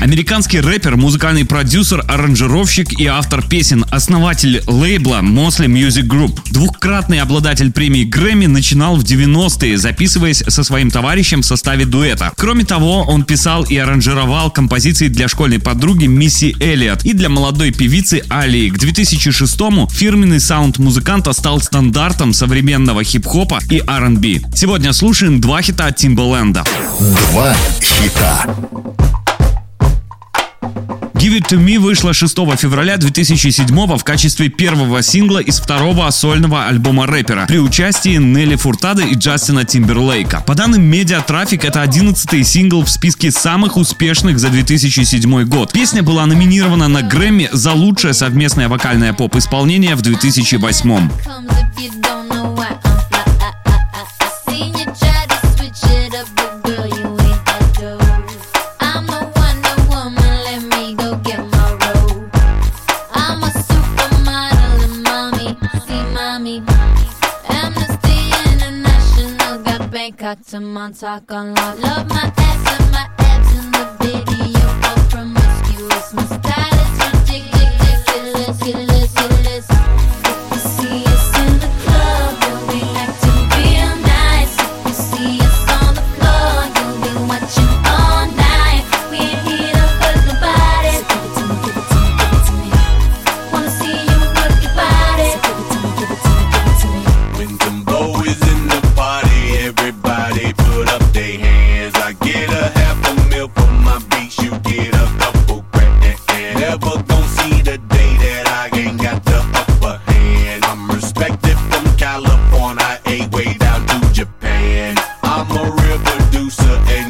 Американский рэпер, музыкальный продюсер, аранжировщик и автор песен, основатель лейбла Mosley Music Group. Двухкратный обладатель премии Грэмми начинал в 90-е, записываясь со своим товарищем в составе дуэта. Кроме того, он писал и аранжировал композиции для школьной подруги Мисси Эллиот и для молодой певицы Алии. К 2006-му фирменный саунд музыканта стал стандартом современного хип-хопа и R&B. Сегодня слушаем два хита от Тимбаленда. Два хита. Give It To Me вышла 6 февраля 2007 в качестве первого сингла из второго сольного альбома рэпера при участии Нелли Фуртады и Джастина Тимберлейка. По данным Traffic, это 11 сингл в списке самых успешных за 2007 год. Песня была номинирована на Грэмми за лучшее совместное вокальное поп-исполнение в 2008. Got to Montauk on lock. Love my ass and my abs in the video. All promiscuous. My I'm a real producer and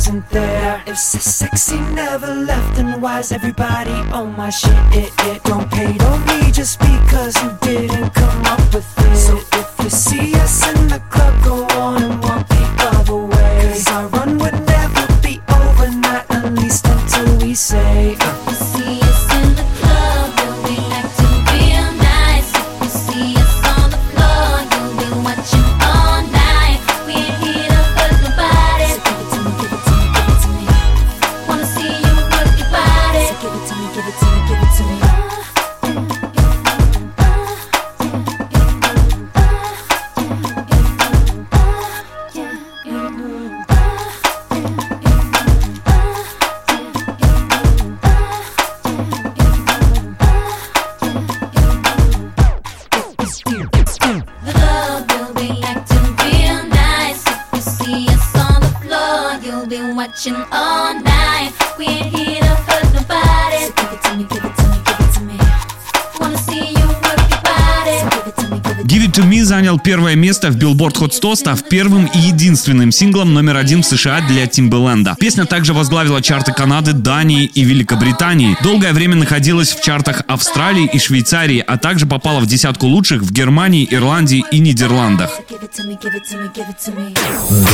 wasn't there. If sexy never left, then why's everybody on my shit? It, it don't pay on me just because you didn't come up with it. So if you see us in the club, go on watching all night. We ain't here give it to me. Занял первое место в Billboard Hot 100, став первым и единственным синглом номер один в США для Тимбаленда. Песня также возглавила чарты Канады, Дании и Великобритании. Долгое время находилась в чартах Австралии и Швейцарии, а также попала в десятку лучших в Германии, Ирландии и Нидерландах.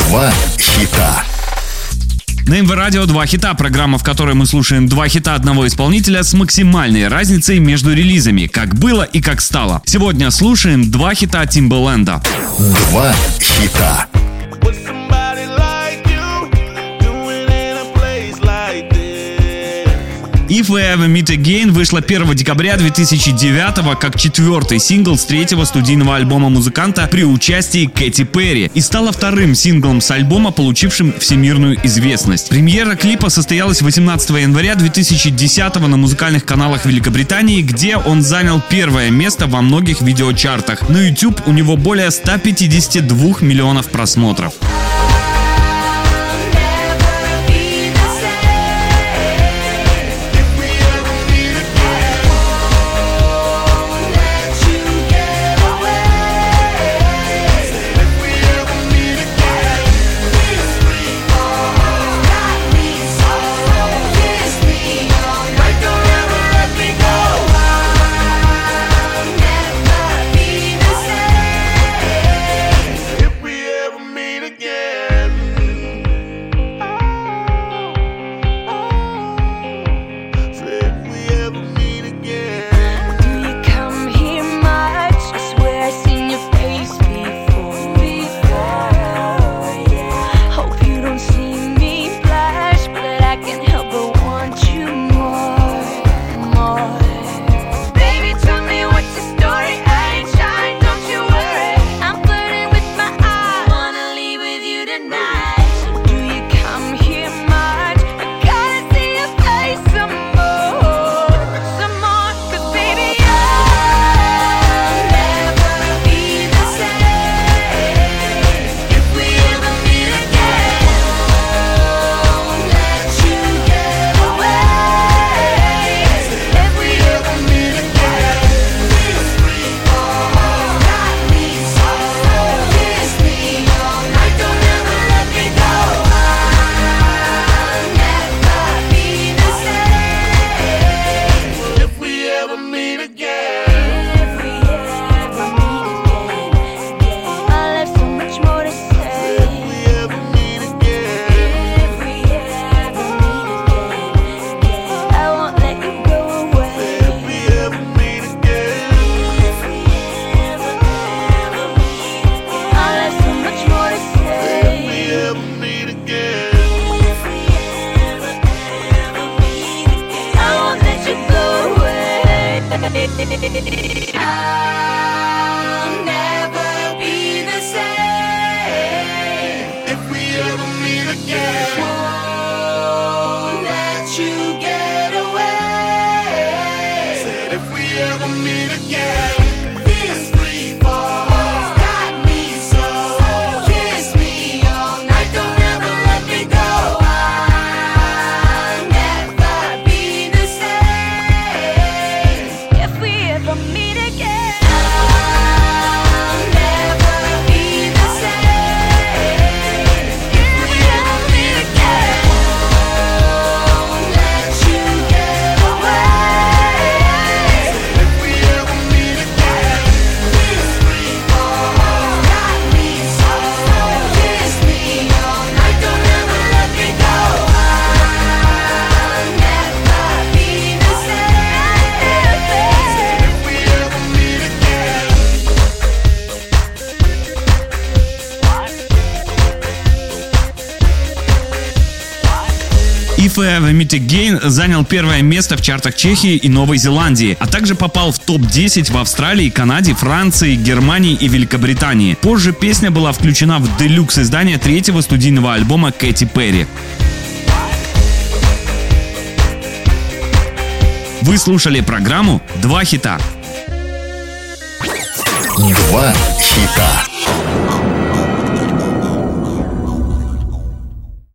Два хита. На МВ Радио два хита, программа, в которой мы слушаем два хита одного исполнителя с максимальной разницей между релизами, как было и как стало. Сегодня слушаем два хита Тимбаленда. Два хита. If We Ever Meet Again вышла 1 декабря 2009 как четвертый сингл с третьего студийного альбома музыканта при участии Кэти Перри и стала вторым синглом с альбома, получившим всемирную известность. Премьера клипа состоялась 18 января 2010 на музыкальных каналах Великобритании, где он занял первое место во многих видеочартах. На YouTube у него более 152 миллионов просмотров. I'll never be the same if we ever meet again. Won't let you get away. Said if we ever meet. from me. If I Ever Meet Again занял первое место в чартах Чехии и Новой Зеландии, а также попал в топ-10 в Австралии, Канаде, Франции, Германии и Великобритании. Позже песня была включена в делюкс издание третьего студийного альбома Кэти Перри. Вы слушали программу «Два хита». Два хита.